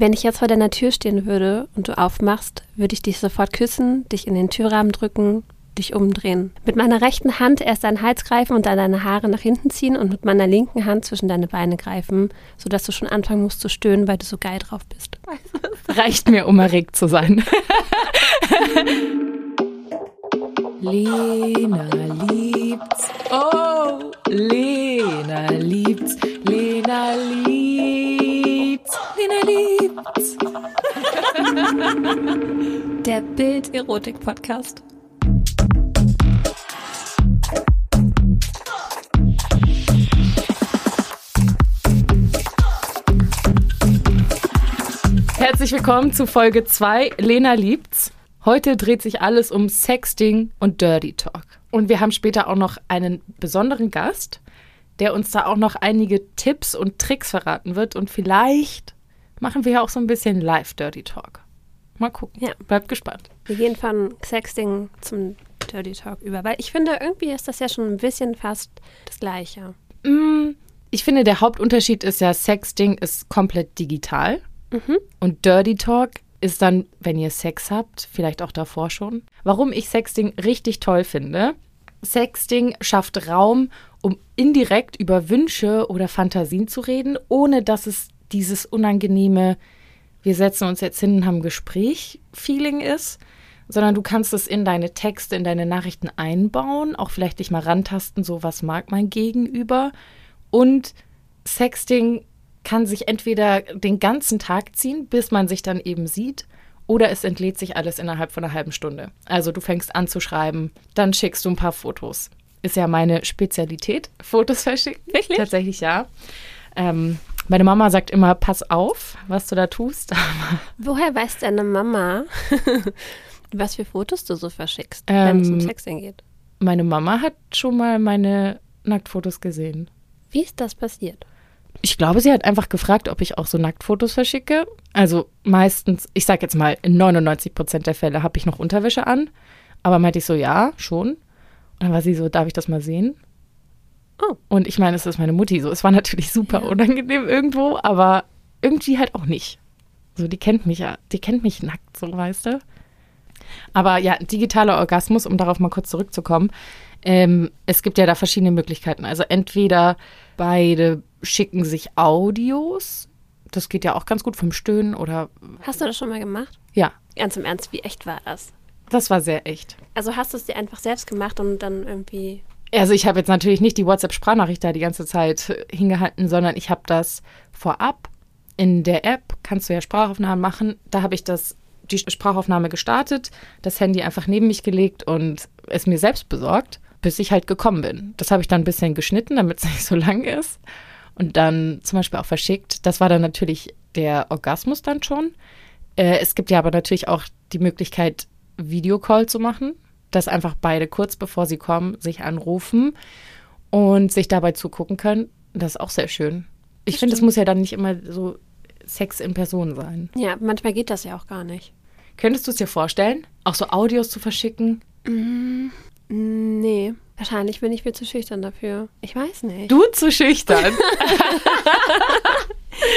Wenn ich jetzt vor deiner Tür stehen würde und du aufmachst, würde ich dich sofort küssen, dich in den Türrahmen drücken, dich umdrehen. Mit meiner rechten Hand erst deinen Hals greifen und dann deine Haare nach hinten ziehen und mit meiner linken Hand zwischen deine Beine greifen, sodass du schon anfangen musst zu stöhnen, weil du so geil drauf bist. Reicht mir, um erregt zu sein. Lena liebt's. Oh, Lena liebt's. Lena liebt's. Lena liebt's. Der Bild-Erotik-Podcast. Herzlich willkommen zu Folge 2. Lena liebt's. Heute dreht sich alles um Sexting und Dirty Talk. Und wir haben später auch noch einen besonderen Gast, der uns da auch noch einige Tipps und Tricks verraten wird. Und vielleicht machen wir ja auch so ein bisschen Live-Dirty Talk. Mal gucken. Ja. Bleibt gespannt. Wir gehen von Sexting zum Dirty Talk über, weil ich finde, irgendwie ist das ja schon ein bisschen fast das Gleiche. Mm, Ich finde, der Hauptunterschied ist ja, Sexting ist komplett digital. Und Dirty Talk ist dann, wenn ihr Sex habt, vielleicht auch davor schon. Warum ich Sexting richtig toll finde. Sexting schafft Raum, um indirekt über Wünsche oder Fantasien zu reden, ohne dass es dieses unangenehme, wir setzen uns jetzt hin und haben ein Gespräch-Feeling ist, sondern du kannst es in deine Texte, in deine Nachrichten einbauen, auch vielleicht dich mal rantasten, so was mag mein Gegenüber. Und Sexting kann sich entweder den ganzen Tag ziehen, bis man sich dann eben sieht, oder es entlädt sich alles innerhalb von einer halben Stunde. Also du fängst an zu schreiben, dann schickst du ein paar Fotos. Ist ja meine Spezialität, Fotos verschicken. Wirklich? Tatsächlich ja. Ähm, meine Mama sagt immer, pass auf, was du da tust. Woher weiß deine Mama, was für Fotos du so verschickst, wenn es um Ähm, Sexting geht? meine Mama hat schon mal meine Nacktfotos gesehen. Wie ist das passiert? Ich glaube, sie hat einfach gefragt, ob ich auch so Nacktfotos verschicke. Also meistens, ich sag jetzt mal, in 99 Prozent der Fälle habe ich noch Unterwäsche an. Aber meinte ich so, ja, schon. Und dann war sie so, darf ich das mal sehen? Oh. Und ich meine, es ist meine Mutti so. Es war natürlich super unangenehm irgendwo, aber irgendwie halt auch nicht. So, die kennt mich ja, die kennt mich nackt, so weißt du. Aber ja, digitaler Orgasmus, um darauf mal kurz zurückzukommen. Ähm, es gibt ja da verschiedene Möglichkeiten. Also entweder beide schicken sich Audios. Das geht ja auch ganz gut vom Stöhnen oder Hast du das schon mal gemacht? ja, Ganz im Ernst, wie echt war das? das war sehr echt. Also hast du es dir einfach selbst gemacht und dann irgendwie. Also ich habe jetzt natürlich nicht die WhatsApp-Sprachnachricht da die ganze Zeit äh, hingehalten, sondern ich habe das vorab in der App, kannst du ja Sprachaufnahmen machen, da habe ich das, die Sprachaufnahme gestartet, das Handy einfach neben mich gelegt und es mir selbst besorgt, bis ich halt gekommen bin. Das habe ich dann ein bisschen geschnitten, damit es nicht so lang ist und dann zum Beispiel auch verschickt. Das war dann natürlich der Orgasmus dann schon. Äh, es gibt ja aber natürlich auch die Möglichkeit, Videocall zu machen, dass einfach beide kurz bevor sie kommen, sich anrufen und sich dabei zugucken können. Das ist auch sehr schön. Ich finde, es muss ja dann nicht immer so Sex in Person sein. Ja, manchmal geht das ja auch gar nicht. Könntest du es dir vorstellen, auch so Audios zu verschicken? Nee, wahrscheinlich bin ich viel zu schüchtern dafür. Ich weiß nicht. Du zu schüchtern.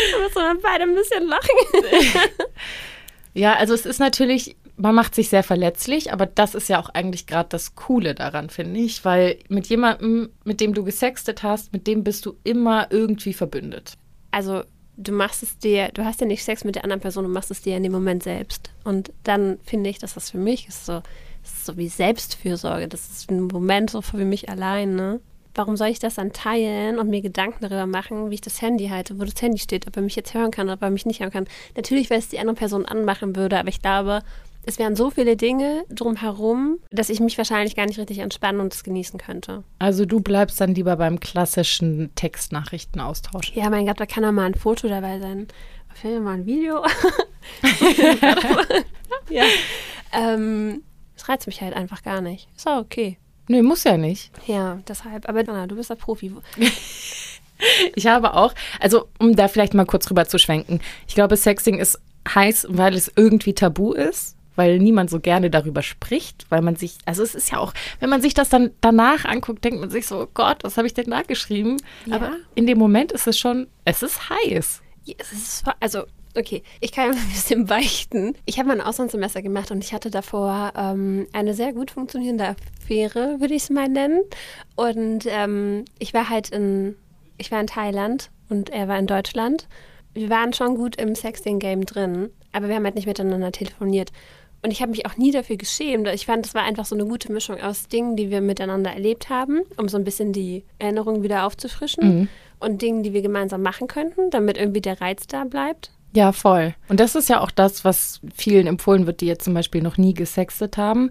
Wir müssen dann beide ein bisschen lachen. ja, also es ist natürlich, man macht sich sehr verletzlich, aber das ist ja auch eigentlich gerade das Coole daran, finde ich, weil mit jemandem, mit dem du gesextet hast, mit dem bist du immer irgendwie verbündet. Also, du machst es dir, du hast ja nicht Sex mit der anderen Person, du machst es dir in dem Moment selbst. Und dann finde ich, dass das für mich ist so, ist so wie Selbstfürsorge. Das ist ein Moment so für mich allein, ne? Warum soll ich das dann teilen und mir Gedanken darüber machen, wie ich das Handy halte, wo das Handy steht, ob er mich jetzt hören kann ob er mich nicht hören kann? Natürlich, weil es die andere Person anmachen würde, aber ich glaube, es wären so viele Dinge drumherum, dass ich mich wahrscheinlich gar nicht richtig entspannen und es genießen könnte. Also du bleibst dann lieber beim klassischen Textnachrichtenaustausch. Ja, mein Gott, da kann doch mal ein Foto dabei sein. Film mal ein Video. ja. Ähm, das reizt mich halt einfach gar nicht. Ist auch okay. Nö, muss ja nicht. Ja, deshalb. Aber Anna, du bist der Profi. Ich habe auch, also um da vielleicht mal kurz rüber zu schwenken, ich glaube, Sexting ist heiß, weil es irgendwie tabu ist, weil niemand so gerne darüber spricht, weil man sich, also es ist ja auch, wenn man sich das dann danach anguckt, denkt man sich so, oh Gott, was habe ich denn da geschrieben? Ja. Aber in dem Moment ist es schon, es ist heiß. Ja, es ist, also Okay, ich kann ja ein bisschen beichten. Ich habe mein Auslandssemester gemacht und ich hatte davor ähm, eine sehr gut funktionierende Affäre, würde ich es mal nennen. Und ähm, ich war halt in, ich war in Thailand und er war in Deutschland. Wir waren schon gut im Sexting-Game drin, aber wir haben halt nicht miteinander telefoniert. Und ich habe mich auch nie dafür geschämt. Ich fand, es war einfach so eine gute Mischung aus Dingen, die wir miteinander erlebt haben, um so ein bisschen die Erinnerung wieder aufzufrischen. Mhm. Und Dingen, die wir gemeinsam machen könnten, damit irgendwie der Reiz da bleibt. Ja, voll. Und das ist ja auch das, was vielen empfohlen wird, die jetzt zum Beispiel noch nie gesextet haben,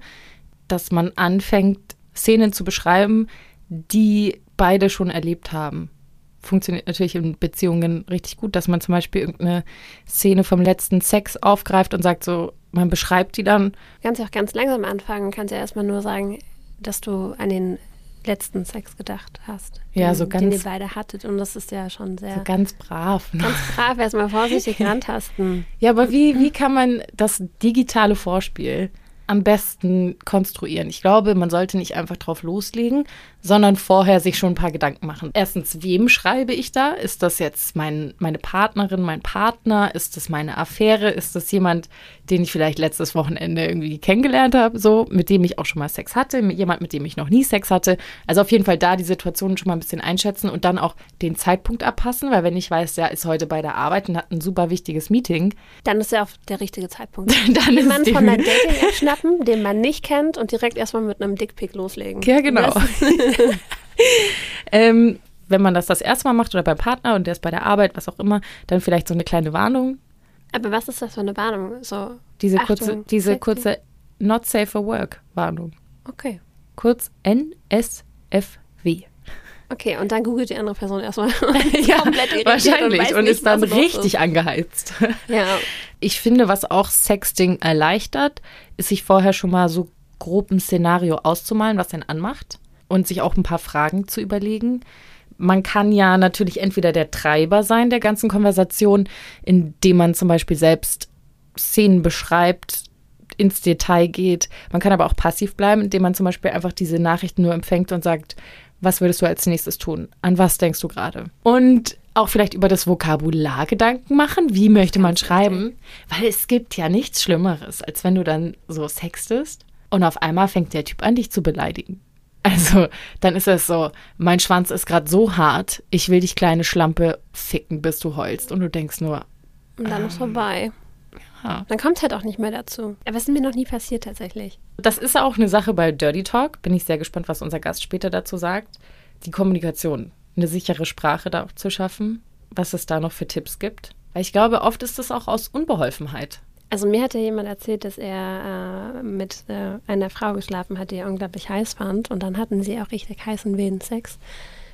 dass man anfängt, Szenen zu beschreiben, die beide schon erlebt haben. Funktioniert natürlich in Beziehungen richtig gut, dass man zum Beispiel irgendeine Szene vom letzten Sex aufgreift und sagt so, man beschreibt die dann. Du kannst ja auch ganz langsam anfangen, kannst ja erstmal nur sagen, dass du an den letzten Sex gedacht hast. Ja, den, so ganz. Den ihr beide hattet. Und das ist ja schon sehr. So ganz brav. Ne? Ganz brav, erstmal vorsichtig rantasten. Ja, aber wie, wie kann man das digitale Vorspiel am besten konstruieren? Ich glaube, man sollte nicht einfach drauf loslegen, sondern vorher sich schon ein paar Gedanken machen. Erstens, wem schreibe ich da? Ist das jetzt mein, meine Partnerin, mein Partner? Ist das meine Affäre? Ist das jemand, den ich vielleicht letztes Wochenende irgendwie kennengelernt habe, so, mit dem ich auch schon mal Sex hatte, mit jemand, mit dem ich noch nie Sex hatte? Also auf jeden Fall da die Situation schon mal ein bisschen einschätzen und dann auch den Zeitpunkt abpassen, weil wenn ich weiß, der ist heute bei der Arbeit und hat ein super wichtiges Meeting. Dann ist ja auch der richtige Zeitpunkt. dann Jemand von einer Dating-App schnappen, den man nicht kennt und direkt erstmal mit einem Dickpick loslegen. Ja, genau. ähm, wenn man das das erste Mal macht oder beim Partner und der ist bei der Arbeit, was auch immer, dann vielleicht so eine kleine Warnung. Aber was ist das für eine Warnung? So, diese Achtung, kurze, diese kurze Not Safe for Work Warnung. Okay. Kurz NSFW. Okay, und dann googelt die andere Person erstmal ja, komplett wahrscheinlich und, und ist dann richtig ist. angeheizt. Ja. Ich finde, was auch Sexting erleichtert, ist sich vorher schon mal so grob ein Szenario auszumalen, was einen anmacht und sich auch ein paar Fragen zu überlegen. Man kann ja natürlich entweder der Treiber sein der ganzen Konversation, indem man zum Beispiel selbst Szenen beschreibt, ins Detail geht. Man kann aber auch passiv bleiben, indem man zum Beispiel einfach diese Nachrichten nur empfängt und sagt, was würdest du als nächstes tun? An was denkst du gerade? Und auch vielleicht über das Vokabular Gedanken machen. Wie möchte man schreiben? Weil es gibt ja nichts Schlimmeres, als wenn du dann so sextest und auf einmal fängt der Typ an, dich zu beleidigen. Also, dann ist es so, mein Schwanz ist gerade so hart, ich will dich kleine Schlampe ficken, bis du heulst. Und du denkst nur. Und dann ähm, ist vorbei. Ja. Dann kommt es halt auch nicht mehr dazu. Aber es ist mir noch nie passiert tatsächlich. Das ist auch eine Sache bei Dirty Talk. Bin ich sehr gespannt, was unser Gast später dazu sagt. Die Kommunikation, eine sichere Sprache da zu schaffen, was es da noch für Tipps gibt. Weil ich glaube, oft ist es auch aus Unbeholfenheit. Also mir hat ja jemand erzählt, dass er äh, mit äh, einer Frau geschlafen hat, die er unglaublich heiß fand. Und dann hatten sie auch richtig heißen wilden Sex.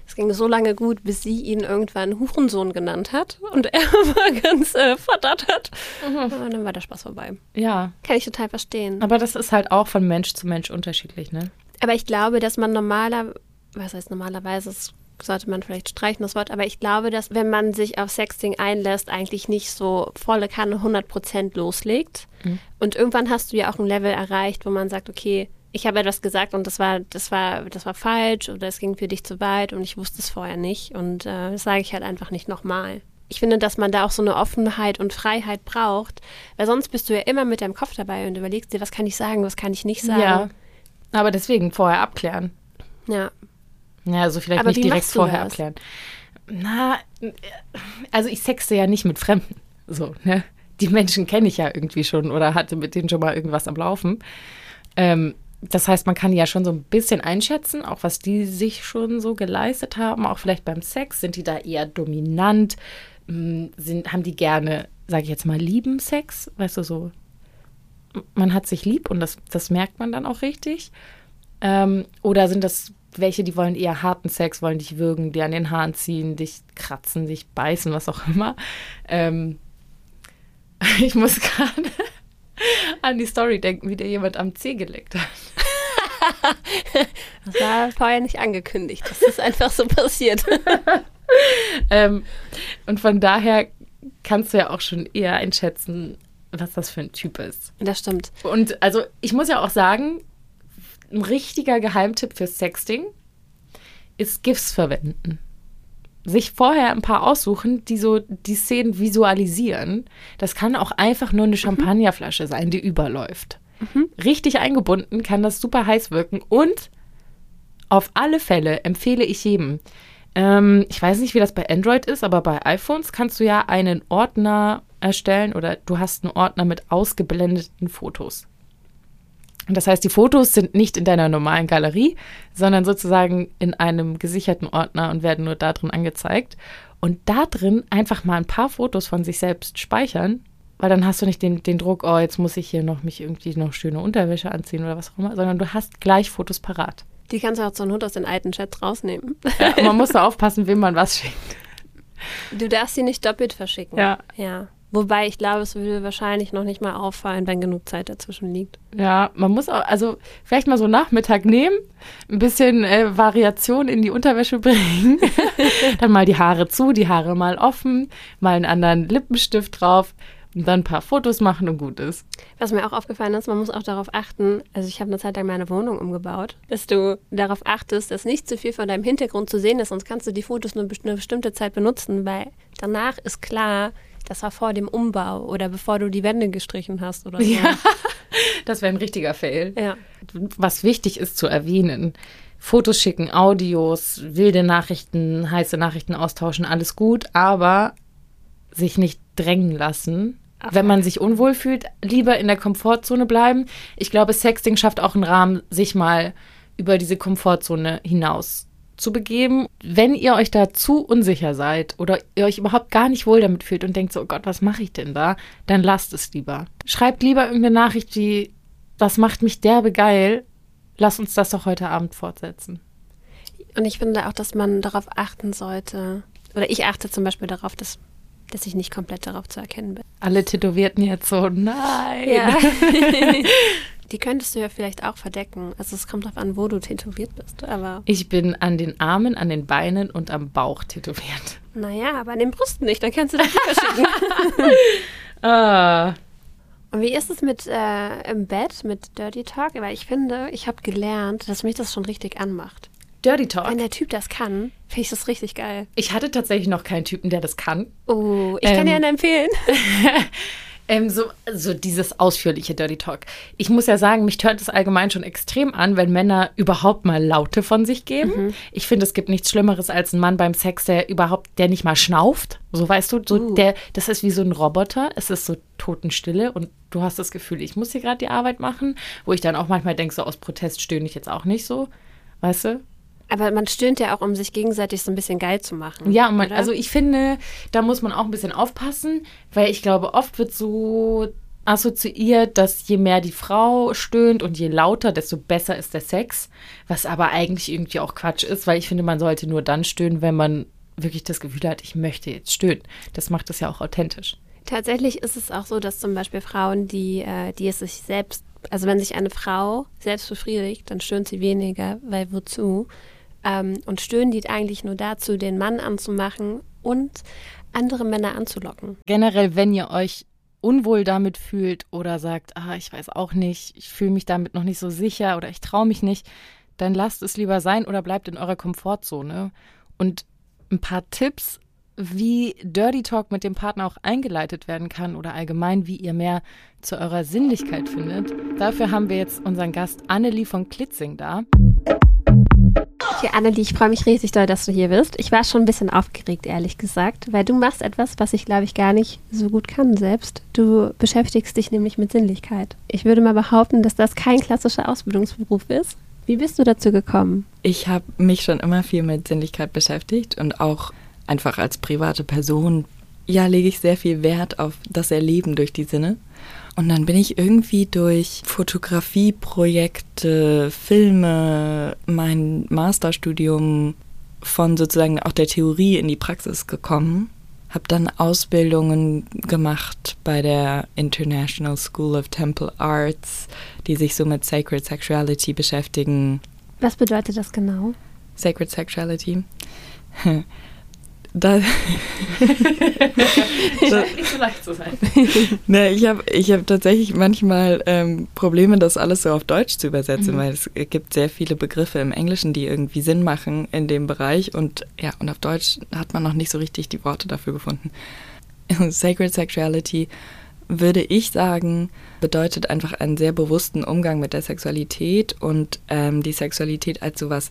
Es ging so lange gut, bis sie ihn irgendwann Hurensohn genannt hat und er war ganz äh, verdattert. Mhm. Und dann war der Spaß vorbei. Ja. Kann ich total verstehen. Aber das ist halt auch von Mensch zu Mensch unterschiedlich, ne? Aber ich glaube, dass man normaler, was heißt normalerweise, es sollte man vielleicht streichen, das Wort, aber ich glaube, dass wenn man sich auf Sexting einlässt, eigentlich nicht so volle Kanne 100% loslegt. Mhm. Und irgendwann hast du ja auch ein Level erreicht, wo man sagt, okay, ich habe etwas gesagt und das war, das war, das war falsch oder es ging für dich zu weit und ich wusste es vorher nicht und äh, das sage ich halt einfach nicht nochmal. Ich finde, dass man da auch so eine Offenheit und Freiheit braucht, weil sonst bist du ja immer mit deinem Kopf dabei und überlegst dir, was kann ich sagen, was kann ich nicht sagen. Ja, aber deswegen vorher abklären. Ja, ja, also vielleicht Aber nicht direkt vorher das? abklären. Na, also ich sexte ja nicht mit Fremden. So, ne? Die Menschen kenne ich ja irgendwie schon oder hatte mit denen schon mal irgendwas am Laufen. Ähm, das heißt, man kann ja schon so ein bisschen einschätzen, auch was die sich schon so geleistet haben, auch vielleicht beim Sex. Sind die da eher dominant? Hm, sind, haben die gerne, sage ich jetzt mal, lieben Sex? Weißt du, so, man hat sich lieb und das, das merkt man dann auch richtig. Ähm, oder sind das welche, die wollen eher harten Sex, wollen dich würgen, dir an den Haaren ziehen, dich kratzen, dich beißen, was auch immer. Ähm, ich muss gerade an die Story denken, wie dir jemand am Zeh geleckt hat. das war vorher nicht angekündigt. Das ist einfach so passiert. ähm, und von daher kannst du ja auch schon eher einschätzen, was das für ein Typ ist. Das stimmt. Und also ich muss ja auch sagen, ein richtiger Geheimtipp für Sexting ist GIFs verwenden. sich vorher ein paar aussuchen, die so die Szenen visualisieren. Das kann auch einfach nur eine Champagnerflasche sein, die überläuft. Mhm. Richtig eingebunden kann das super heiß wirken und auf alle Fälle empfehle ich jedem. Ähm, ich weiß nicht, wie das bei Android ist, aber bei iPhones kannst du ja einen Ordner erstellen oder du hast einen Ordner mit ausgeblendeten Fotos. Das heißt, die Fotos sind nicht in deiner normalen Galerie, sondern sozusagen in einem gesicherten Ordner und werden nur da drin angezeigt. Und da drin einfach mal ein paar Fotos von sich selbst speichern, weil dann hast du nicht den, den Druck, oh, jetzt muss ich hier noch mich irgendwie noch schöne Unterwäsche anziehen oder was auch immer, sondern du hast gleich Fotos parat. Die kannst du auch zur Not aus den alten Chats rausnehmen. Ja, man muss da aufpassen, wem man was schickt. Du darfst sie nicht doppelt verschicken. Ja. Ja. Wobei ich glaube, es würde wahrscheinlich noch nicht mal auffallen, wenn genug Zeit dazwischen liegt. Ja, man muss auch, also vielleicht mal so Nachmittag nehmen, ein bisschen äh, Variation in die Unterwäsche bringen, dann mal die Haare zu, die Haare mal offen, mal einen anderen Lippenstift drauf und dann ein paar Fotos machen und gut ist. Was mir auch aufgefallen ist, man muss auch darauf achten, also ich habe eine Zeit lang meine Wohnung umgebaut, dass du darauf achtest, dass nicht zu viel von deinem Hintergrund zu sehen ist, sonst kannst du die Fotos nur eine bestimmte Zeit benutzen, weil danach ist klar, das war vor dem Umbau oder bevor du die Wände gestrichen hast oder so. Ja, das wäre ein richtiger Fail. Ja. Was wichtig ist zu erwähnen, Fotos schicken, Audios, wilde Nachrichten, heiße Nachrichten austauschen, alles gut, aber sich nicht drängen lassen. Ach, Wenn man sich unwohl fühlt, lieber in der Komfortzone bleiben. Ich glaube, Sexting schafft auch einen Rahmen, sich mal über diese Komfortzone hinaus zu begeben. Wenn ihr euch da zu unsicher seid oder ihr euch überhaupt gar nicht wohl damit fühlt und denkt so, oh Gott, was mache ich denn da? Dann lasst es lieber. Schreibt lieber irgendeine Nachricht wie, das macht mich derbe geil. Lass uns das doch heute Abend fortsetzen. Und ich finde auch, dass man darauf achten sollte, oder ich achte zum Beispiel darauf, dass, dass ich nicht komplett darauf zu erkennen bin. Alle Tätowierten jetzt so, nein. Ja. Die könntest du ja vielleicht auch verdecken. Also es kommt darauf an, wo du tätowiert bist. Aber ich bin an den Armen, an den Beinen und am Bauch tätowiert. Naja, aber an den Brüsten nicht. Dann kannst du das verschicken. ah. Und wie ist es mit äh, im Bett, mit Dirty Talk? Weil ich finde, ich habe gelernt, dass mich das schon richtig anmacht. Dirty Talk? Wenn der Typ das kann, finde ich das richtig geil. Ich hatte tatsächlich noch keinen Typen, der das kann. Oh, ich ähm, kann dir einen empfehlen. Ähm, so, so dieses ausführliche Dirty Talk. Ich muss ja sagen, mich hört es allgemein schon extrem an, wenn Männer überhaupt mal Laute von sich geben. Mhm. Ich finde, es gibt nichts Schlimmeres als ein Mann beim Sex, der überhaupt, der nicht mal schnauft. So weißt du, so uh. der, das ist wie so ein Roboter. Es ist so Totenstille und du hast das Gefühl, ich muss hier gerade die Arbeit machen, wo ich dann auch manchmal denke, so aus Protest stöhne ich jetzt auch nicht so. Weißt du? Aber man stöhnt ja auch, um sich gegenseitig so ein bisschen geil zu machen. Ja, man, also ich finde, da muss man auch ein bisschen aufpassen, weil ich glaube, oft wird so assoziiert, dass je mehr die Frau stöhnt und je lauter, desto besser ist der Sex. Was aber eigentlich irgendwie auch Quatsch ist, weil ich finde, man sollte nur dann stöhnen, wenn man wirklich das Gefühl hat, ich möchte jetzt stöhnen. Das macht es ja auch authentisch. Tatsächlich ist es auch so, dass zum Beispiel Frauen, die, äh, die es sich selbst, also wenn sich eine Frau selbst befriedigt, dann stöhnt sie weniger, weil wozu? Ähm, und Stöhnen dient eigentlich nur dazu, den Mann anzumachen und andere Männer anzulocken. Generell, wenn ihr euch unwohl damit fühlt oder sagt, ah, ich weiß auch nicht, ich fühle mich damit noch nicht so sicher oder ich traue mich nicht, dann lasst es lieber sein oder bleibt in eurer Komfortzone. Und ein paar Tipps, wie Dirty Talk mit dem Partner auch eingeleitet werden kann oder allgemein, wie ihr mehr zu eurer Sinnlichkeit findet. Dafür haben wir jetzt unseren Gast Annelie von Klitzing da. Okay, Annelie, ich freue mich riesig doll, dass du hier bist. Ich war schon ein bisschen aufgeregt, ehrlich gesagt, weil du machst etwas, was ich, glaube ich, gar nicht so gut kann selbst. Du beschäftigst dich nämlich mit Sinnlichkeit. Ich würde mal behaupten, dass das kein klassischer Ausbildungsberuf ist. Wie bist du dazu gekommen? Ich habe mich schon immer viel mit Sinnlichkeit beschäftigt und auch einfach als private Person, ja, lege ich sehr viel Wert auf das Erleben durch die Sinne. Und dann bin ich irgendwie durch Fotografieprojekte, Filme, mein Masterstudium von sozusagen auch der Theorie in die Praxis gekommen. Habe dann Ausbildungen gemacht bei der International School of Temple Arts, die sich so mit Sacred Sexuality beschäftigen. Was bedeutet das genau? Sacred Sexuality. Da, Scheint nicht so leicht zu sein. ne, ich habe ich hab tatsächlich manchmal ähm, Probleme, das alles so auf Deutsch zu übersetzen, Mhm. weil es gibt sehr viele Begriffe im Englischen, die irgendwie Sinn machen in dem Bereich und ja, und auf Deutsch hat man noch nicht so richtig die Worte dafür gefunden. Sacred Sexuality würde ich sagen, bedeutet einfach einen sehr bewussten Umgang mit der Sexualität und ähm, die Sexualität als sowas,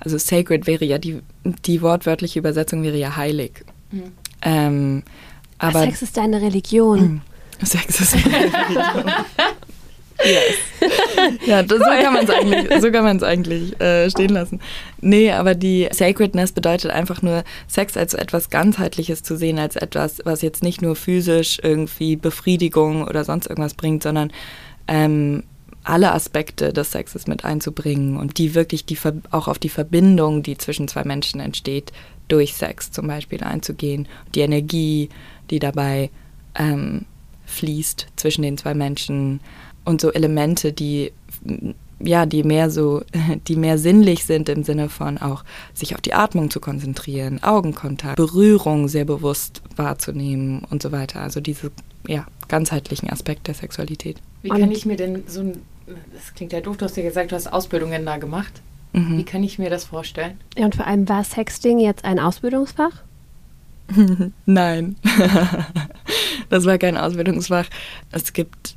also sacred wäre ja die, die wortwörtliche Übersetzung wäre ja heilig. Mhm. Ähm, aber Sex ist deine Religion. Sex ist eine Religion. yes. Ja, das, so kann man es eigentlich, so kann man's eigentlich äh, stehen lassen. Nee, aber die Sacredness bedeutet einfach nur, Sex als etwas ganzheitliches zu sehen, als etwas, was jetzt nicht nur physisch irgendwie Befriedigung oder sonst irgendwas bringt, sondern ähm, alle Aspekte des Sexes mit einzubringen und die wirklich die auch auf die Verbindung, die zwischen zwei Menschen entsteht, durch Sex zum Beispiel einzugehen, die Energie, die dabei ähm, fließt zwischen den zwei Menschen und so Elemente, die ja, die mehr so, die mehr sinnlich sind im Sinne von auch sich auf die Atmung zu konzentrieren, Augenkontakt, Berührung sehr bewusst wahrzunehmen und so weiter. Also diese ja, ganzheitlichen Aspekt der Sexualität. Wie Und- kann ich mir denn so ein, das klingt ja doof, du hast ja gesagt, du hast Ausbildungen da gemacht. Wie Mhm. kann ich mir das vorstellen? Ja, und vor allem war Sexting jetzt ein Ausbildungsfach? Nein, das war kein Ausbildungsfach. Es gibt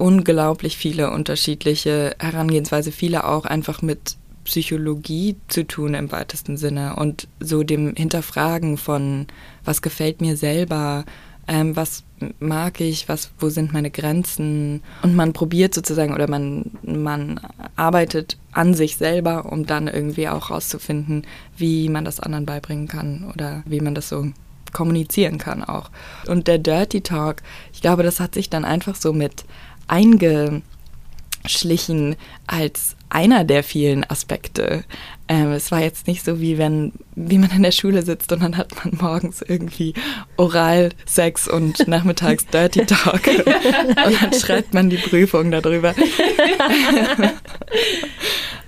unglaublich viele unterschiedliche Herangehensweise, viele auch einfach mit Psychologie zu tun im weitesten Sinne und so dem Hinterfragen von, was gefällt mir selber, ähm, was mag ich, was, wo sind meine Grenzen und man probiert sozusagen oder man, man arbeitet an sich selber, um dann irgendwie auch rauszufinden, wie man das anderen beibringen kann oder wie man das so kommunizieren kann auch. Und der Dirty Talk, ich glaube, das hat sich dann einfach so mit eingeschlichen als einer der vielen Aspekte. Ähm, es war jetzt nicht so wie wenn, wie man in der Schule sitzt und dann hat man morgens irgendwie Oralsex und nachmittags Dirty Talk und dann schreibt man die Prüfung darüber.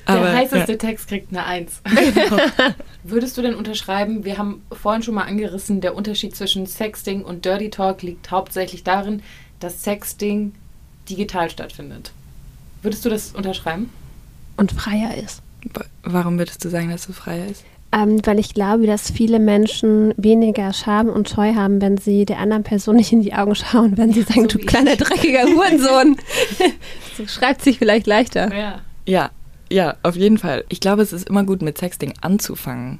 Der heißeste Text kriegt eine Eins. Würdest du denn unterschreiben, wir haben vorhin schon mal angerissen, der Unterschied zwischen Sexting und Dirty Talk liegt hauptsächlich darin, dass Sexting digital stattfindet. Würdest du das unterschreiben? Und freier ist. Warum würdest du sagen, dass es freier ist? Ähm, weil ich glaube, dass viele Menschen weniger Scham und Scheu haben, wenn sie der anderen Person nicht in die Augen schauen, wenn sie sagen, so du kleiner dreckiger Hurensohn. so schreibt sich vielleicht leichter. Ja. Ja, ja, auf jeden Fall. Ich glaube, es ist immer gut, mit Sexting anzufangen.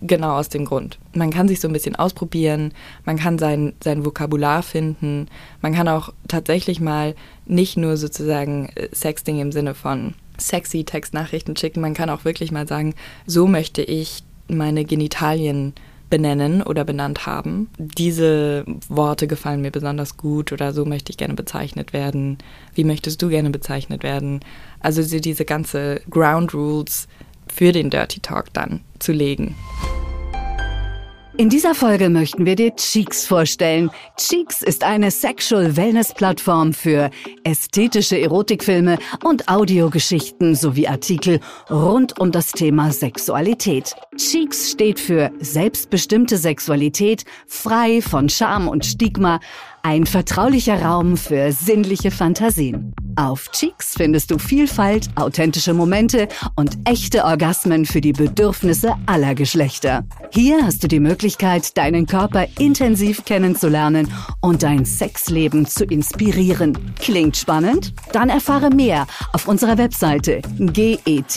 Genau aus dem Grund. Man kann sich so ein bisschen ausprobieren, man kann sein, sein Vokabular finden, man kann auch tatsächlich mal nicht nur sozusagen äh, Sexting im Sinne von sexy Textnachrichten schicken, man kann auch wirklich mal sagen, so möchte ich meine Genitalien benennen oder benannt haben. Diese Worte gefallen mir besonders gut oder so möchte ich gerne bezeichnet werden. Wie möchtest du gerne bezeichnet werden? Also so diese ganze Ground Rules für den Dirty Talk dann zu legen. In dieser Folge möchten wir dir Cheeks vorstellen. Cheeks ist eine Sexual Wellness Plattform für ästhetische Erotikfilme und Audiogeschichten sowie Artikel rund um das Thema Sexualität. Cheeks steht für selbstbestimmte Sexualität, frei von Scham und Stigma, ein vertraulicher Raum für sinnliche Fantasien. Auf Cheeks findest du Vielfalt, authentische Momente und echte Orgasmen für die Bedürfnisse aller Geschlechter. Hier hast du die Möglichkeit, deinen Körper intensiv kennenzulernen und dein Sexleben zu inspirieren. Klingt spannend? Dann erfahre mehr auf unserer Webseite getcheeix.com.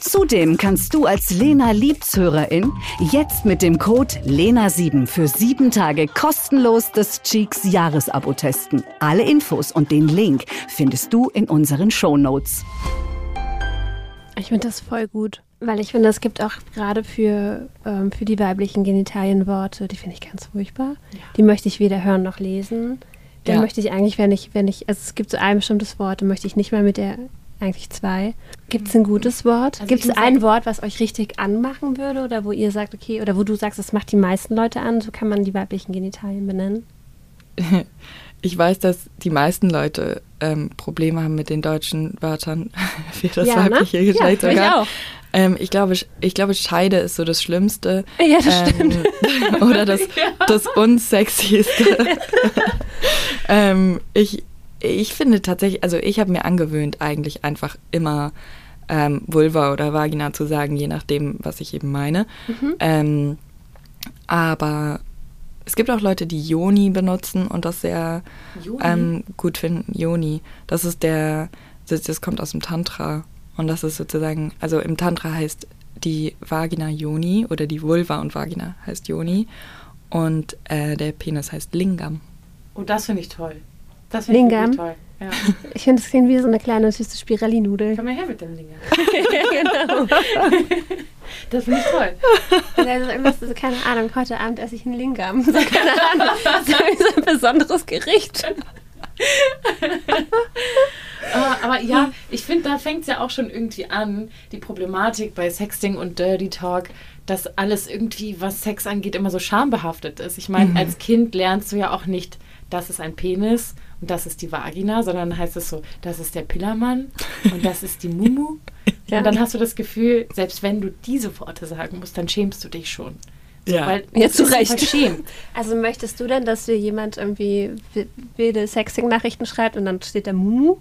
Zudem kannst du als Lena Liebshörerin jetzt mit dem Code LENA7 für sieben Tage kostenlos das Cheeks Jahresabo testen. Alle Infos und den Link findest du in unseren Shownotes. Ich finde das voll gut, weil ich finde, es gibt auch gerade für, ähm, für die weiblichen Genitalien Worte, die finde ich ganz furchtbar. Die möchte ich weder hören noch lesen. Dann Ja. möchte ich eigentlich, wenn ich, wenn ich, also es gibt so ein bestimmtes Wort, dann möchte ich nicht mal mit der, eigentlich zwei. Gibt es ein gutes Wort? Also gibt es ein sagen- Wort, was euch richtig anmachen würde oder wo ihr sagt, okay, oder wo du sagst, das macht die meisten Leute an, so kann man die weiblichen Genitalien benennen? Ich weiß, dass die meisten Leute ähm, Probleme haben mit den deutschen Wörtern für das Ja, ne? weibliche Ja, Geschlechtsorgan. ich auch. Ähm, ich, glaube, ich glaube, Scheide ist so das Schlimmste. Ja, das ähm, stimmt. Oder das, das Unsexieste. ähm, ich, ich finde tatsächlich, also ich habe mir angewöhnt, eigentlich einfach immer ähm, Vulva oder Vagina zu sagen, je nachdem, was ich eben meine. Mhm. Ähm, aber es gibt auch Leute, die Yoni benutzen und das sehr ähm, gut finden. Yoni, das ist der, das, das kommt aus dem Tantra. Und das ist sozusagen, also im Tantra heißt die Vagina Yoni oder die Vulva und Vagina heißt Yoni. Und äh, der Penis heißt Lingam. Oh, das finde ich toll. Das finde ich toll. Ja. Ich finde, das klingt wie so eine kleine süße Spirelli-Nudel. Komm mal her mit dem Lingam. genau. Das finde ich toll. Also irgendwas, so, keine Ahnung, heute Abend esse ich einen Lingam. So, keine Ahnung. So, so ein besonderes Gericht. aber, aber, ja, ich finde, da fängt es ja auch schon irgendwie an, die Problematik bei Sexting und Dirty Talk, dass alles irgendwie, was Sex angeht, immer so schambehaftet ist. Ich meine, mhm. als Kind lernst du ja auch nicht, das ist ein Penis und das ist die Vagina, sondern heißt es so, das ist der Pillermann und das ist die Mumu. ja. Und dann hast du das Gefühl, selbst wenn du diese Worte sagen musst, dann schämst du dich schon. Ja, weil ja zu Recht. Also möchtest du denn, dass dir jemand irgendwie wilde Sexing-Nachrichten schreibt und dann steht da Mumu?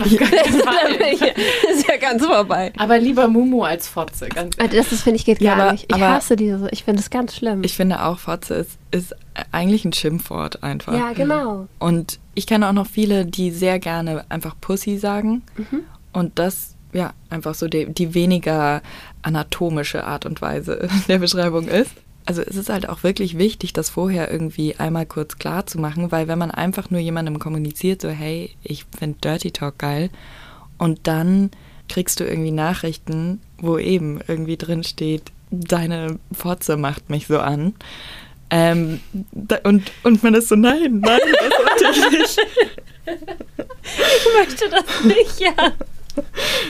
Auf ist ja ganz vorbei. Aber lieber Mumu als Fotze. Ganz also das finde ich geht gar ja, aber, nicht. Ich hasse diese. Ich finde es ganz schlimm. Ich finde auch Fotze ist, ist eigentlich ein Schimpfwort einfach. Ja, genau. Und ich kenne auch noch viele, die sehr gerne einfach Pussy sagen. Mhm. Und das ja einfach so die, die weniger anatomische Art und Weise der Beschreibung ist also es ist halt auch wirklich wichtig, das vorher irgendwie einmal kurz klar zu machen, weil wenn man einfach nur jemandem kommuniziert, so hey, ich finde Dirty Talk geil, und dann kriegst du irgendwie Nachrichten, wo eben irgendwie drin steht, deine Fotze macht mich so an. Ähm, da, und, und man ist so, nein, nein, das wollte ich nicht. ich möchte das nicht, ja.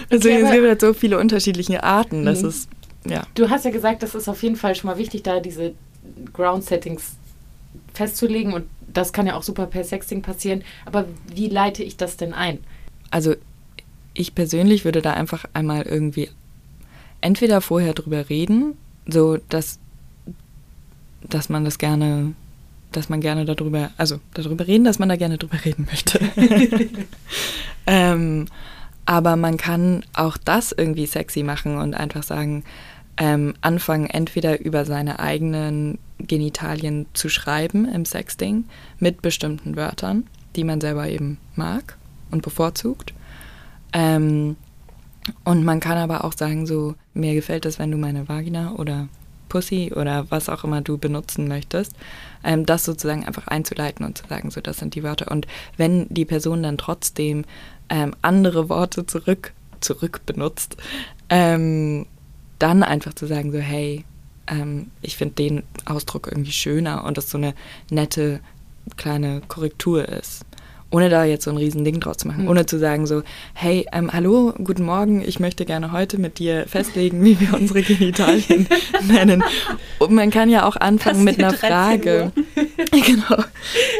Also okay, es gibt halt so viele unterschiedliche Arten, dass mhm. es ja. Du hast ja gesagt, das ist auf jeden Fall schon mal wichtig, da diese Ground Settings festzulegen und das kann ja auch super per Sexting passieren. Aber wie leite ich das denn ein? Also ich persönlich würde da einfach einmal irgendwie entweder vorher drüber reden, so dass, dass man das gerne, dass man gerne darüber, also darüber reden, dass man da gerne drüber reden möchte. ähm, aber man kann auch das irgendwie sexy machen und einfach sagen, ähm, anfangen, entweder über seine eigenen Genitalien zu schreiben im Sexting mit bestimmten Wörtern, die man selber eben mag und bevorzugt. Ähm, und man kann aber auch sagen, so, mir gefällt es, wenn du meine Vagina oder Pussy oder was auch immer du benutzen möchtest, ähm, das sozusagen einfach einzuleiten und zu sagen, so, das sind die Wörter. Und wenn die Person dann trotzdem ähm, andere Worte zurück, zurück benutzt, ähm, dann einfach zu sagen, so, hey, ähm, ich finde den Ausdruck irgendwie schöner und das so eine nette kleine Korrektur ist. Ohne da jetzt so ein riesen Ding draus zu machen. Mhm. Ohne zu sagen so, hey, ähm, hallo, guten Morgen, ich möchte gerne heute mit dir festlegen, wie wir unsere Genitalien nennen. Und man kann ja auch anfangen mit einer Frage. genau.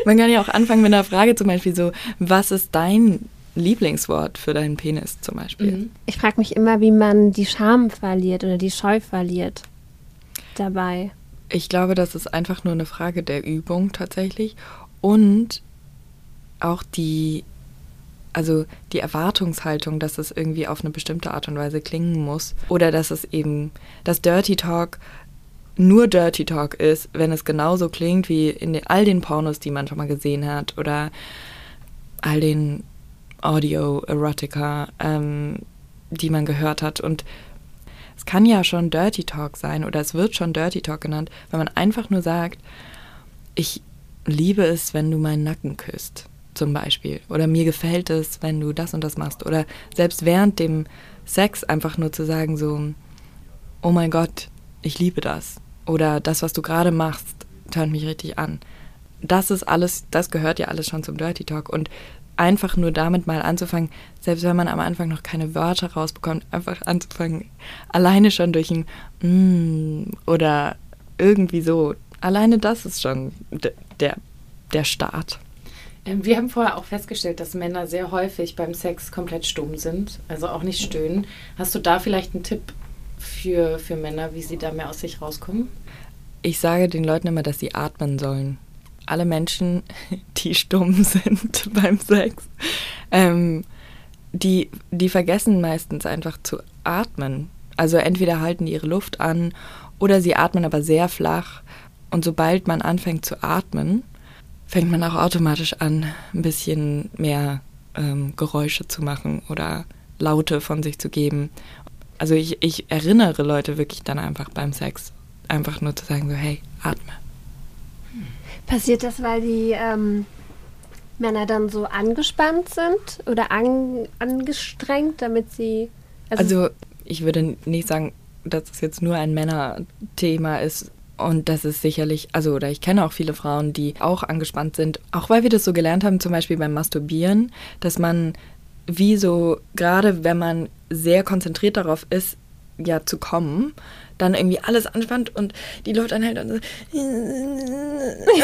Man kann ja auch anfangen mit einer Frage zum Beispiel so, was ist dein Lieblingswort für deinen Penis zum Beispiel? Mhm. Ich frage mich immer, wie man die Scham verliert oder die Scheu verliert dabei. Ich glaube, das ist einfach nur eine Frage der Übung tatsächlich und auch die, also die Erwartungshaltung, dass es irgendwie auf eine bestimmte Art und Weise klingen muss oder dass es eben, das Dirty Talk nur Dirty Talk ist, wenn es genauso klingt wie in all den Pornos, die man schon mal gesehen hat oder all den Audio-Erotica, ähm, die man gehört hat. Und es kann ja schon Dirty Talk sein oder es wird schon Dirty Talk genannt, wenn man einfach nur sagt, ich liebe es, wenn du meinen Nacken küsst, zum Beispiel. Oder mir gefällt es, wenn du das und das machst. Oder selbst während dem Sex einfach nur zu sagen, so, oh mein Gott, ich liebe das. Oder das, was du gerade machst, tönt mich richtig an. Das ist alles, das gehört ja alles schon zum Dirty Talk. Und einfach nur damit mal anzufangen, selbst wenn man am Anfang noch keine Wörter rausbekommt, einfach anzufangen, alleine schon durch ein mm oder irgendwie so. Alleine das ist schon der, der Start. Ähm, wir haben vorher auch festgestellt, dass Männer sehr häufig beim Sex komplett stumm sind, also auch nicht stöhnen. Hast du da vielleicht einen Tipp, für, für Männer, wie sie da mehr aus sich rauskommen? Ich sage den Leuten immer, dass sie atmen sollen. Alle Menschen, die stumm sind beim Sex, ähm, die, die vergessen meistens einfach zu atmen. Also entweder halten die ihre Luft an oder sie atmen aber sehr flach. Und sobald man anfängt zu atmen, fängt man auch automatisch an, ein bisschen mehr ähm, Geräusche zu machen oder Laute von sich zu geben. Also ich, ich erinnere Leute wirklich dann einfach beim Sex, einfach nur zu sagen so, hey, atme. Passiert das, weil die ähm, Männer dann so angespannt sind oder an, angestrengt, damit sie... Also, also ich würde nicht sagen, dass es jetzt nur ein Männerthema ist, und das ist sicherlich, also, oder ich kenne auch viele Frauen, die auch angespannt sind, auch weil wir das so gelernt haben, zum Beispiel beim Masturbieren, dass man wie so, gerade wenn man sehr konzentriert darauf ist, ja, zu kommen, dann irgendwie alles anspannt und die Leute anhält und, so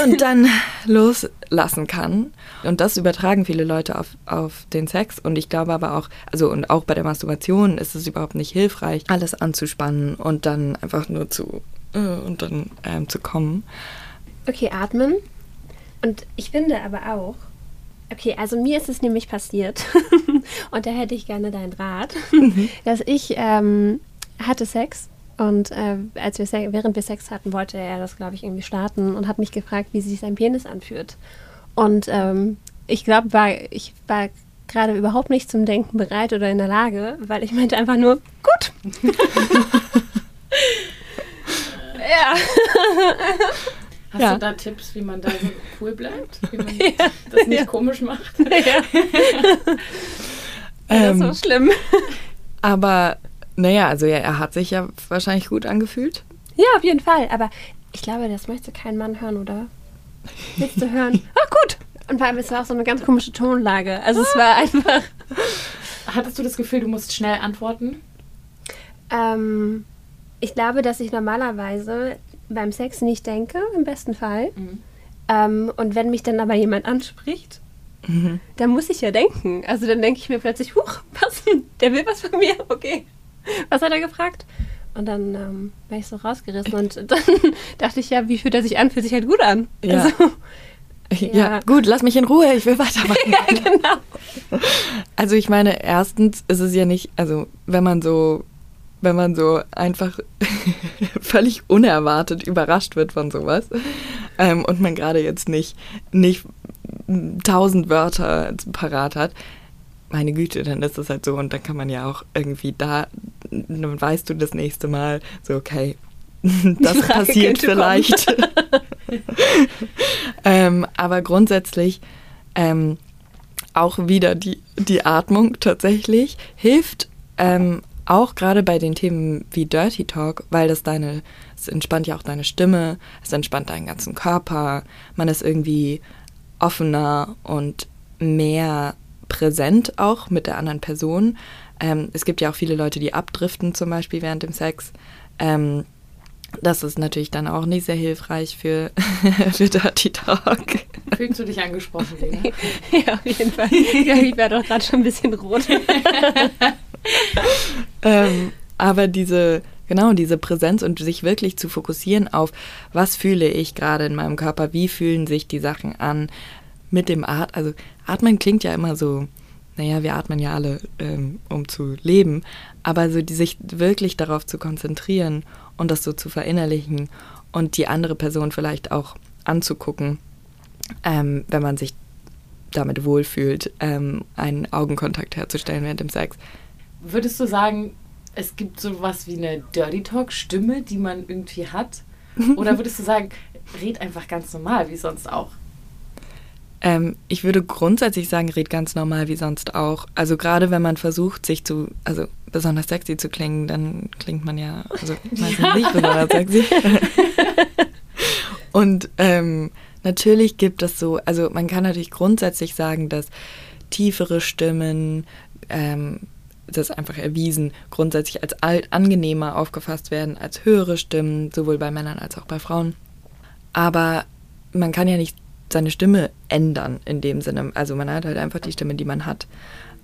und dann loslassen kann. Und das übertragen viele Leute auf, auf den Sex. Und ich glaube aber auch, also und auch bei der Masturbation ist es überhaupt nicht hilfreich, alles anzuspannen und dann einfach nur zu äh, und dann ähm, zu kommen. Okay, atmen. Und ich finde aber auch, okay, also mir ist es nämlich passiert, und da hätte ich gerne deinen Rat, mhm. dass ich ähm, hatte Sex und äh, als wir während wir Sex hatten, wollte er das, glaube ich, irgendwie starten und hat mich gefragt, wie sich sein Penis anfühlt. Und ähm, ich glaube, war, ich war gerade überhaupt nicht zum Denken bereit oder in der Lage, weil ich meinte einfach nur, gut. ja. Hast ja. du da Tipps, wie man da so cool bleibt? Wie man ja. das nicht ja. komisch macht? Ja. ähm, das ist so schlimm. Aber naja, also ja, er hat sich ja wahrscheinlich gut angefühlt. Ja, auf jeden Fall. Aber ich glaube, das möchte kein Mann hören, oder? Willst du hören? Ah, gut. Und vor allem, es war auch so eine ganz komische Tonlage. Also es war einfach. Hattest du das Gefühl, du musst schnell antworten? Ähm, ich glaube, dass ich normalerweise beim Sex nicht denke, im besten Fall. Mhm. Ähm, und wenn mich dann aber jemand anspricht, mhm. dann muss ich ja denken. Also dann denke ich mir plötzlich, huch, was? Der will was von mir? Okay. Was hat er gefragt? Und dann ähm, war ich so rausgerissen und dann dachte ich, ja, wie fühlt er sich an? Fühlt sich halt gut an. Ja. Also, ja. ja. gut, lass mich in Ruhe, ich will weitermachen. ja, genau. Also ich meine, erstens ist es ja nicht, also wenn man so, wenn man so einfach völlig unerwartet überrascht wird von sowas ähm, und man gerade jetzt nicht, nicht tausend Wörter parat hat, meine Güte, dann ist das halt so und dann kann man ja auch irgendwie da, dann weißt du das nächste Mal, so okay, das passiert vielleicht. ähm, aber grundsätzlich ähm, auch wieder die, die Atmung tatsächlich hilft ähm, auch gerade bei den Themen wie Dirty Talk, weil das deine, es entspannt ja auch deine Stimme, es entspannt deinen ganzen Körper, man ist irgendwie offener und mehr präsent auch mit der anderen Person. Ähm, es gibt ja auch viele Leute, die abdriften zum Beispiel während dem Sex. Ähm, das ist natürlich dann auch nicht sehr hilfreich für, für Dirty Talk. Fühlst du dich angesprochen, Lena? ja, auf jeden Fall. Ich werde doch gerade schon ein bisschen rot. ähm, aber diese, genau, diese Präsenz und sich wirklich zu fokussieren auf, was fühle ich gerade in meinem Körper, wie fühlen sich die Sachen an, mit dem Atmen, also Atmen klingt ja immer so, naja, wir atmen ja alle, ähm, um zu leben, aber so die, sich wirklich darauf zu konzentrieren und das so zu verinnerlichen und die andere Person vielleicht auch anzugucken, ähm, wenn man sich damit wohlfühlt, ähm, einen Augenkontakt herzustellen während dem Sex. Würdest du sagen, es gibt so was wie eine Dirty Talk-Stimme, die man irgendwie hat? Oder würdest du sagen, red einfach ganz normal, wie sonst auch? Ähm, ich würde grundsätzlich sagen, red ganz normal wie sonst auch. Also gerade wenn man versucht, sich zu, also besonders sexy zu klingen, dann klingt man ja, also meistens ja. nicht besonders sexy. Und ähm, natürlich gibt es so, also man kann natürlich grundsätzlich sagen, dass tiefere Stimmen, ähm, das ist einfach erwiesen, grundsätzlich als angenehmer aufgefasst werden als höhere Stimmen, sowohl bei Männern als auch bei Frauen. Aber man kann ja nicht seine Stimme ändern in dem Sinne. Also man hat halt einfach die Stimme, die man hat.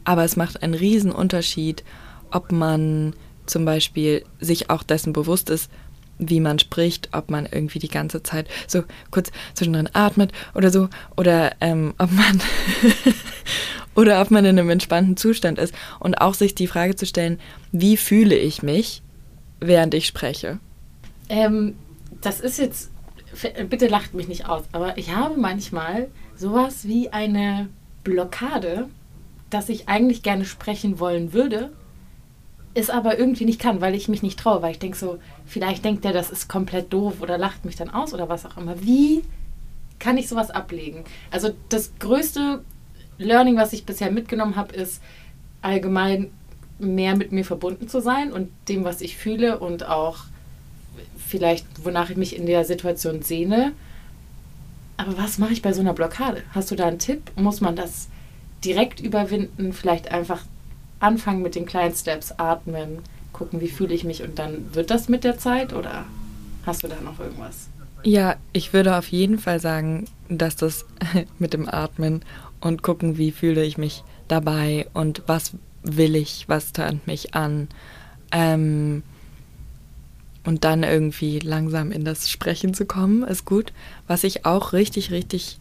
Aber es macht einen riesen Unterschied, ob man zum Beispiel sich auch dessen bewusst ist, wie man spricht, ob man irgendwie die ganze Zeit so kurz zwischendrin atmet oder so, oder ähm, ob man oder ob man in einem entspannten Zustand ist und auch sich die Frage zu stellen, wie fühle ich mich, während ich spreche. Ähm, das ist jetzt, bitte lacht mich nicht aus, aber ich habe manchmal sowas wie eine Blockade, dass ich eigentlich gerne sprechen wollen würde, es aber irgendwie nicht kann, weil ich mich nicht traue, weil ich denke so, vielleicht denkt der, das ist komplett doof oder lacht mich dann aus oder was auch immer. Wie kann ich sowas ablegen? Also das größte Learning, was ich bisher mitgenommen habe, ist allgemein mehr mit mir verbunden zu sein und dem, was ich fühle und auch vielleicht, wonach ich mich in der Situation sehne. Aber was mache ich bei so einer Blockade? Hast du da einen Tipp? Muss man das direkt überwinden? Vielleicht einfach anfangen mit den kleinen Steps, atmen, gucken, wie fühle ich mich und dann wird das mit der Zeit oder hast du da noch irgendwas? Ja, ich würde auf jeden Fall sagen, dass das mit dem Atmen und gucken, wie fühle ich mich dabei und was will ich, was tönt mich an. Ähm, und dann irgendwie langsam in das Sprechen zu kommen, ist gut. Was ich auch richtig, richtig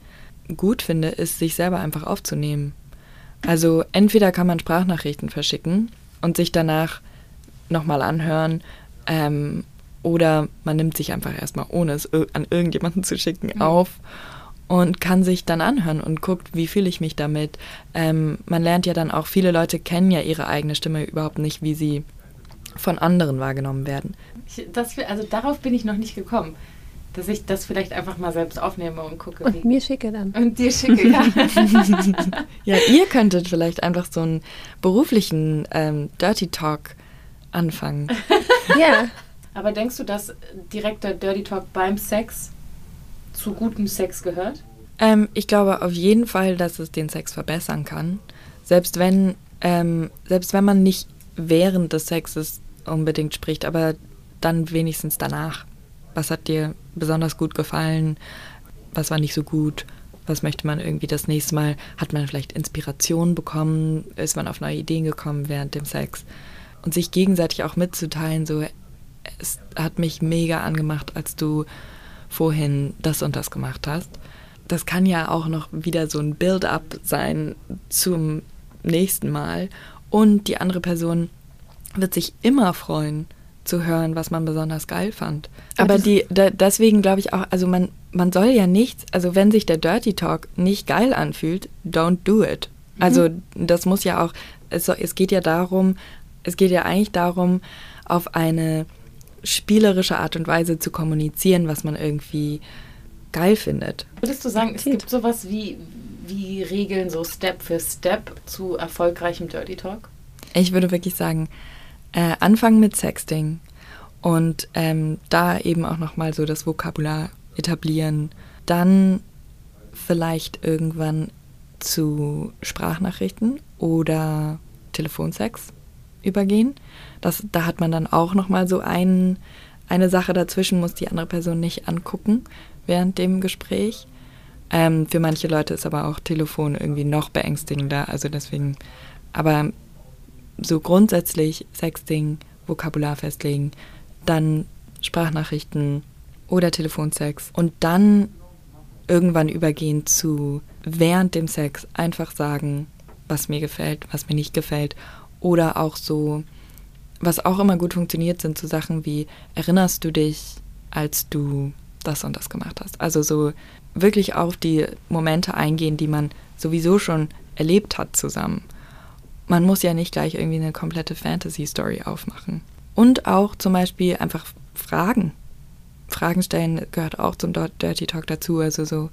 gut finde, ist, sich selber einfach aufzunehmen. Also entweder kann man Sprachnachrichten verschicken und sich danach nochmal anhören, ähm, oder man nimmt sich einfach erstmal, ohne es an irgendjemanden zu schicken, mhm. auf und kann sich dann anhören und guckt, wie fühle ich mich damit. Ähm, man lernt ja dann auch, viele Leute kennen ja ihre eigene Stimme überhaupt nicht, wie sie von anderen wahrgenommen werden. Ich, das, also darauf bin ich noch nicht gekommen, dass ich das vielleicht einfach mal selbst aufnehme und gucke. Und wie. mir schicke dann. Und dir schicke, ja. ja, ihr könntet vielleicht einfach so einen beruflichen ähm, Dirty Talk anfangen. ja. Aber denkst du, dass direkter Dirty Talk beim Sex zu gutem Sex gehört? Ähm, ich glaube auf jeden Fall, dass es den Sex verbessern kann. Selbst wenn, ähm, selbst wenn man nicht während des Sexes unbedingt spricht, aber dann wenigstens danach. Was hat dir besonders gut gefallen? Was war nicht so gut? Was möchte man irgendwie das nächste Mal? Hat man vielleicht Inspiration bekommen? Ist man auf neue Ideen gekommen während dem Sex? Und sich gegenseitig auch mitzuteilen, so, es hat mich mega angemacht, als du vorhin das und das gemacht hast. Das kann ja auch noch wieder so ein Build-up sein zum nächsten Mal. Und die andere Person wird sich immer freuen zu hören, was man besonders geil fand. Aber die, da, deswegen glaube ich auch, also man, man soll ja nichts, also wenn sich der Dirty Talk nicht geil anfühlt, don't do it. Mhm. Also das muss ja auch, es, es geht ja darum, es geht ja eigentlich darum, auf eine spielerische Art und Weise zu kommunizieren, was man irgendwie geil findet. Würdest du sagen, es gibt sowas wie, wie Regeln, so Step für Step zu erfolgreichem Dirty Talk? Ich würde wirklich sagen, äh, anfangen mit Sexting und ähm, da eben auch nochmal so das Vokabular etablieren. Dann vielleicht irgendwann zu Sprachnachrichten oder Telefonsex übergehen. Das, da hat man dann auch nochmal so ein, eine Sache dazwischen, muss die andere Person nicht angucken während dem Gespräch. Ähm, für manche Leute ist aber auch Telefon irgendwie noch beängstigender. Also deswegen, aber so grundsätzlich Sexting, Vokabular festlegen, dann Sprachnachrichten oder Telefonsex und dann irgendwann übergehen zu während dem Sex einfach sagen, was mir gefällt, was mir nicht gefällt oder auch so, was auch immer gut funktioniert, sind so Sachen wie, erinnerst du dich, als du das und das gemacht hast? Also so wirklich auf die Momente eingehen, die man sowieso schon erlebt hat zusammen. Man muss ja nicht gleich irgendwie eine komplette Fantasy-Story aufmachen. Und auch zum Beispiel einfach Fragen. Fragen stellen gehört auch zum Dirty Talk dazu. Also so,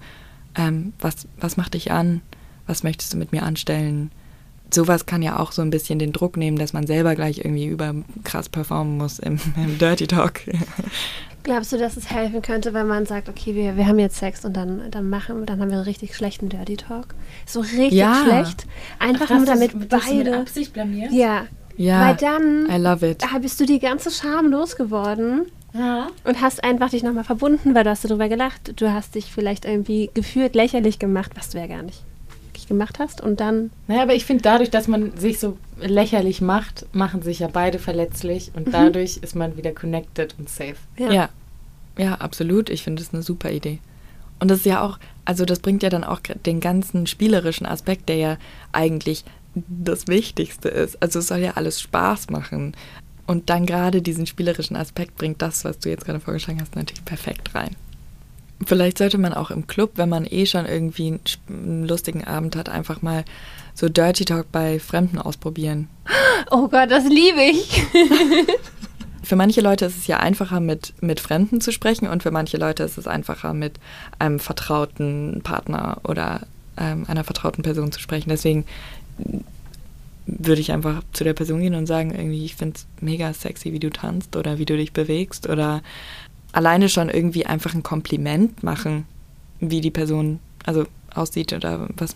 ähm, was, was macht dich an? Was möchtest du mit mir anstellen? sowas kann ja auch so ein bisschen den Druck nehmen, dass man selber gleich irgendwie über krass performen muss im, im Dirty Talk. Glaubst du, dass es helfen könnte, wenn man sagt, okay, wir, wir haben jetzt Sex und dann, dann machen, dann haben wir einen richtig schlechten Dirty Talk? So richtig ja. schlecht. Einfach Ach, nur damit ist, beide. Mit Absicht blamiert? Ja. Ja. Weil dann I love it. bist du die ganze Scham losgeworden. Ja. Und hast einfach dich nochmal verbunden, weil du hast darüber gelacht. Du hast dich vielleicht irgendwie gefühlt lächerlich gemacht, was du ja gar nicht wirklich gemacht hast und dann. Naja, aber ich finde, dadurch, dass man sich so lächerlich macht, machen sich ja beide verletzlich und mhm. dadurch ist man wieder connected und safe. Ja, ja, ja absolut. Ich finde das eine super Idee. Und das ist ja auch, also das bringt ja dann auch den ganzen spielerischen Aspekt, der ja eigentlich das Wichtigste ist. Also es soll ja alles Spaß machen. Und dann gerade diesen spielerischen Aspekt bringt das, was du jetzt gerade vorgeschlagen hast, natürlich perfekt rein. Vielleicht sollte man auch im Club, wenn man eh schon irgendwie einen lustigen Abend hat, einfach mal so Dirty Talk bei Fremden ausprobieren. Oh Gott, das liebe ich. für manche Leute ist es ja einfacher, mit, mit Fremden zu sprechen und für manche Leute ist es einfacher, mit einem vertrauten Partner oder ähm, einer vertrauten Person zu sprechen. Deswegen würde ich einfach zu der Person gehen und sagen, irgendwie, ich finde es mega sexy, wie du tanzt oder wie du dich bewegst oder alleine schon irgendwie einfach ein Kompliment machen, wie die Person also aussieht oder was,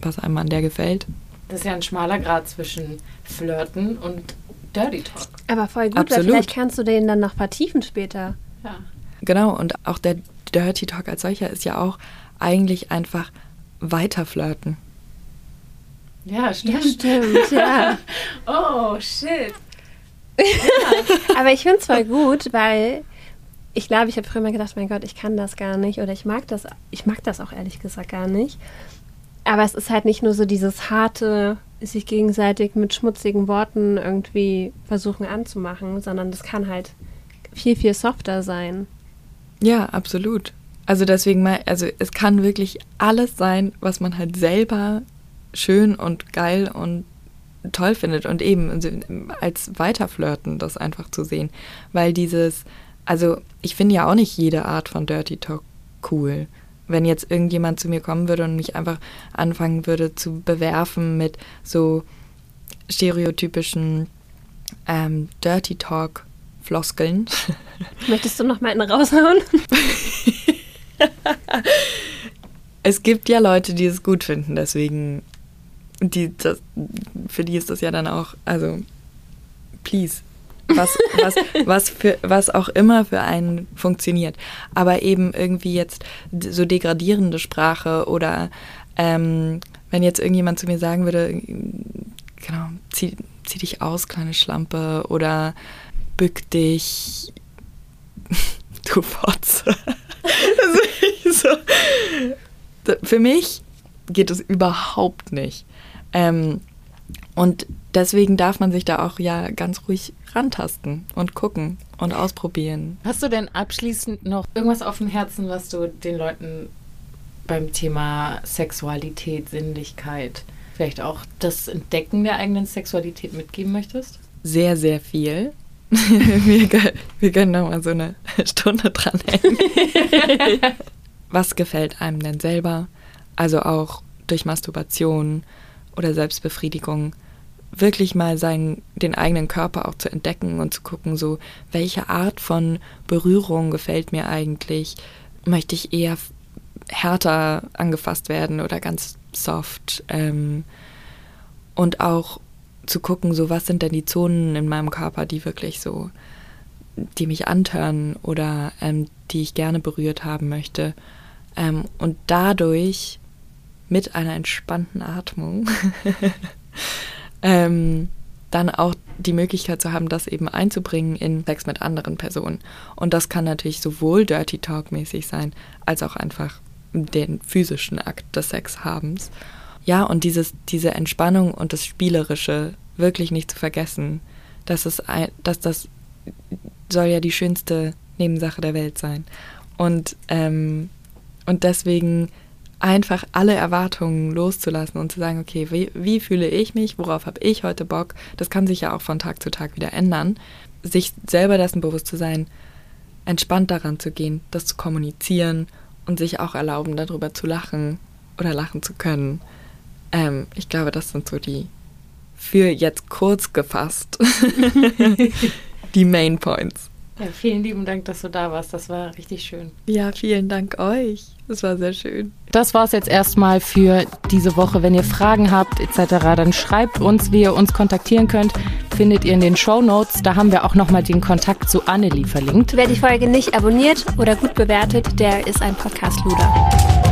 was einem an der gefällt. Das ist ja ein schmaler Grad zwischen Flirten und Dirty Talk. Aber voll gut, Absolut. weil vielleicht kannst du den dann noch vertiefen später. Ja. Genau, und auch der Dirty Talk als solcher ist ja auch eigentlich einfach weiter flirten. Ja, stimmt. Ja, stimmt, ja. oh, shit. Ja. Aber ich finde es voll gut, weil ich glaube, ich habe früher mal gedacht, mein Gott, ich kann das gar nicht oder ich mag das, ich mag das auch ehrlich gesagt gar nicht. Aber es ist halt nicht nur so dieses harte, sich gegenseitig mit schmutzigen Worten irgendwie versuchen anzumachen, sondern das kann halt viel, viel softer sein. Ja, absolut. Also deswegen mal, also es kann wirklich alles sein, was man halt selber schön und geil und toll findet und eben als Weiterflirten das einfach zu sehen. Weil dieses, also ich finde ja auch nicht jede Art von Dirty Talk cool. Wenn jetzt irgendjemand zu mir kommen würde und mich einfach anfangen würde zu bewerfen mit so stereotypischen ähm, Dirty Talk Floskeln. Möchtest du noch mal einen raushauen? es gibt ja Leute, die es gut finden, deswegen die, das, für die ist das ja dann auch, also, please. Was, was, was, für, was auch immer für einen funktioniert. Aber eben irgendwie jetzt so degradierende Sprache oder ähm, wenn jetzt irgendjemand zu mir sagen würde, genau, zieh, zieh dich aus, kleine Schlampe oder bück dich, du Fotze. so. Für mich geht es überhaupt nicht. Ähm, und deswegen darf man sich da auch ja ganz ruhig rantasten und gucken und ausprobieren. Hast du denn abschließend noch irgendwas auf dem Herzen, was du den Leuten beim Thema Sexualität, Sinnlichkeit, vielleicht auch das Entdecken der eigenen Sexualität mitgeben möchtest? Sehr, sehr viel. wir, können, wir können noch mal so eine Stunde dranhängen. was gefällt einem denn selber? Also auch durch Masturbation, oder Selbstbefriedigung, wirklich mal seinen, den eigenen Körper auch zu entdecken und zu gucken, so, welche Art von Berührung gefällt mir eigentlich? Möchte ich eher härter angefasst werden oder ganz soft? Ähm, und auch zu gucken, so, was sind denn die Zonen in meinem Körper, die wirklich so, die mich antören oder ähm, die ich gerne berührt haben möchte. Ähm, und dadurch mit einer entspannten Atmung ähm, dann auch die Möglichkeit zu haben, das eben einzubringen in Sex mit anderen Personen. Und das kann natürlich sowohl Dirty Talk mäßig sein, als auch einfach den physischen Akt des Sexhabens. Ja, und dieses, diese Entspannung und das Spielerische wirklich nicht zu vergessen, dass, es ein, dass das soll ja die schönste Nebensache der Welt sein. Und, ähm, und deswegen einfach alle Erwartungen loszulassen und zu sagen, okay, wie, wie fühle ich mich, worauf habe ich heute Bock, das kann sich ja auch von Tag zu Tag wieder ändern, sich selber dessen bewusst zu sein, entspannt daran zu gehen, das zu kommunizieren und sich auch erlauben, darüber zu lachen oder lachen zu können. Ähm, ich glaube, das sind so die, für jetzt kurz gefasst, die Main Points. Ja, vielen lieben Dank, dass du da warst. Das war richtig schön. Ja, vielen Dank euch. Das war sehr schön. Das war es jetzt erstmal für diese Woche. Wenn ihr Fragen habt etc., dann schreibt uns, wie ihr uns kontaktieren könnt. Findet ihr in den Show Notes. Da haben wir auch nochmal den Kontakt zu Annelie verlinkt. Wer die Folge nicht abonniert oder gut bewertet, der ist ein Podcast-Luder.